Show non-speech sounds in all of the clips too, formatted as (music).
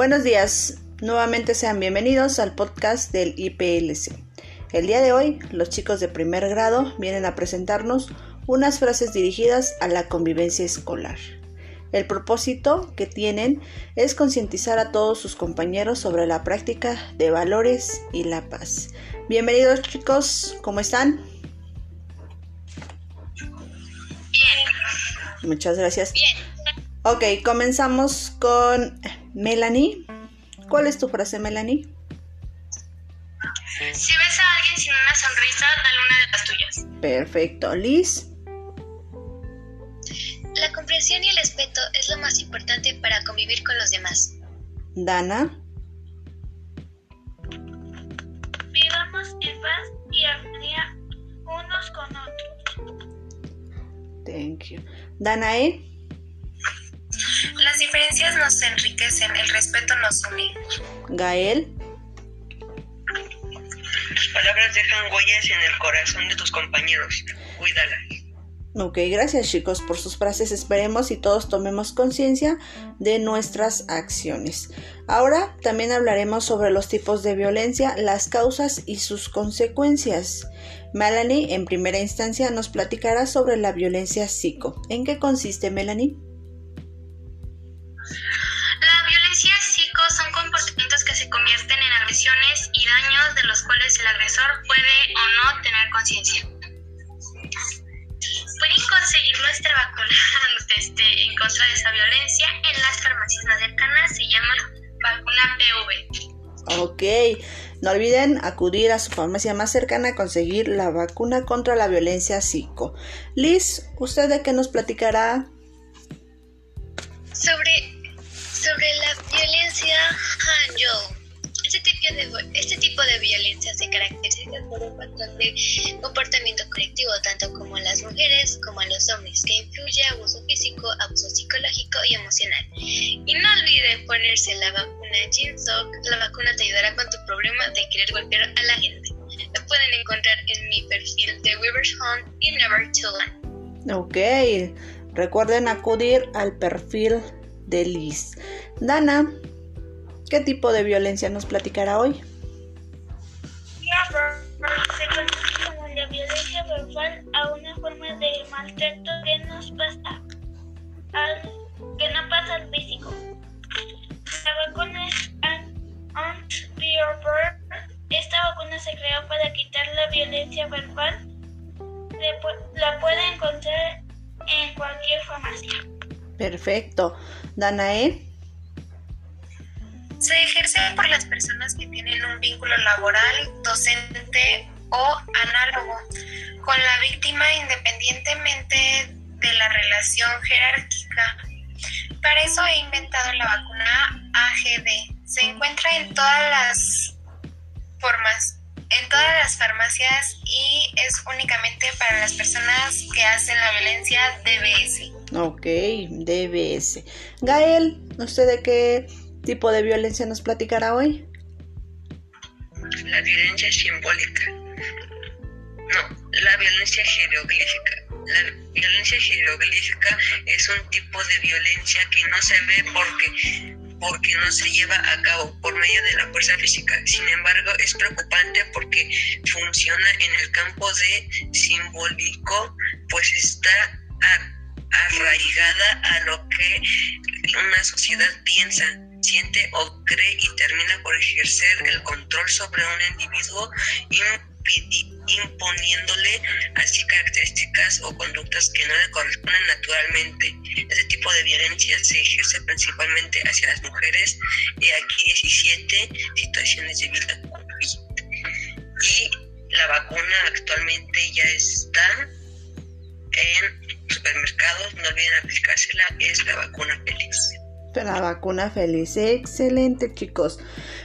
Buenos días, nuevamente sean bienvenidos al podcast del IPLC. El día de hoy, los chicos de primer grado vienen a presentarnos unas frases dirigidas a la convivencia escolar. El propósito que tienen es concientizar a todos sus compañeros sobre la práctica de valores y la paz. Bienvenidos chicos, ¿cómo están? Bien. Muchas gracias. Bien. Ok, comenzamos con Melanie. ¿Cuál es tu frase, Melanie? Si ves a alguien sin una sonrisa, dale una de las tuyas. Perfecto. Liz. La comprensión y el respeto es lo más importante para convivir con los demás. Dana. Vivamos en paz y armonía unos con otros. Thank you. Danae. Nos enriquecen, el respeto nos une. Gael. Tus palabras dejan huellas en el corazón de tus compañeros. Cuídalas. Ok, gracias chicos por sus frases. Esperemos y todos tomemos conciencia de nuestras acciones. Ahora también hablaremos sobre los tipos de violencia, las causas y sus consecuencias. Melanie, en primera instancia, nos platicará sobre la violencia psico. ¿En qué consiste, Melanie? Puede o no tener conciencia. Pueden conseguir nuestra vacuna (laughs) este, en contra de esa violencia en las farmacias más cercanas, se llama vacuna PV. Ok, no olviden acudir a su farmacia más cercana a conseguir la vacuna contra la violencia psico. Liz, ¿usted de qué nos platicará? Sobre, sobre la violencia Hanjo. De, este tipo de violencia se caracteriza por un patrón de comportamiento colectivo, tanto como a las mujeres como a los hombres, que influye abuso físico, abuso psicológico y emocional. Y no olviden ponerse la vacuna Ginsok, la vacuna te ayudará con tu problema de querer golpear a la gente. Lo pueden encontrar en mi perfil de Weaver's Home y Never to Land. Ok, recuerden acudir al perfil de Liz. Dana, ¿qué tipo de violencia nos platicará hoy? Se conoce como la violencia verbal a una forma de maltrato que nos pasa al, que no pasa al físico. La vacuna es anti-verbal. Esta vacuna se creó para quitar la violencia verbal. La pueden encontrar en cualquier farmacia. Perfecto. Danae. Se ejerce por las personas que tienen un vínculo laboral, docente o análogo con la víctima independientemente de la relación jerárquica. Para eso he inventado la vacuna AGD. Se encuentra en todas las formas, en todas las farmacias y es únicamente para las personas que hacen la violencia DBS. Ok, DBS. Gael, ¿usted de qué tipo de violencia nos platicará hoy? La violencia simbólica. No, la violencia jeroglífica. La violencia jeroglífica es un tipo de violencia que no se ve porque porque no se lleva a cabo por medio de la fuerza física. Sin embargo, es preocupante porque funciona en el campo de simbólico, pues está arraigada a lo que una sociedad piensa, siente o cree y termina por ejercer el control sobre un individuo imponiéndole así características o conductas que no le corresponden naturalmente. Este tipo de violencia se ejerce principalmente hacia las mujeres y aquí 17 situaciones de vida y la vacuna actualmente ya está en supermercados, no olviden aplicársela, es la vacuna feliz. La vacuna feliz, excelente chicos.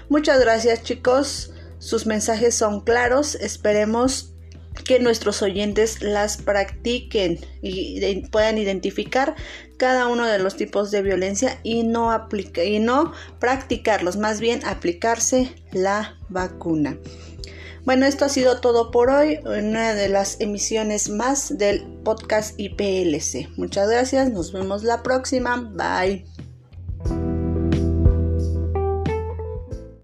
Muchas gracias chicos. Sus mensajes son claros. Esperemos que nuestros oyentes las practiquen y puedan identificar cada uno de los tipos de violencia y no aplica y no practicarlos, más bien aplicarse la vacuna. Bueno, esto ha sido todo por hoy una de las emisiones más del podcast IPLC. Muchas gracias, nos vemos la próxima. Bye.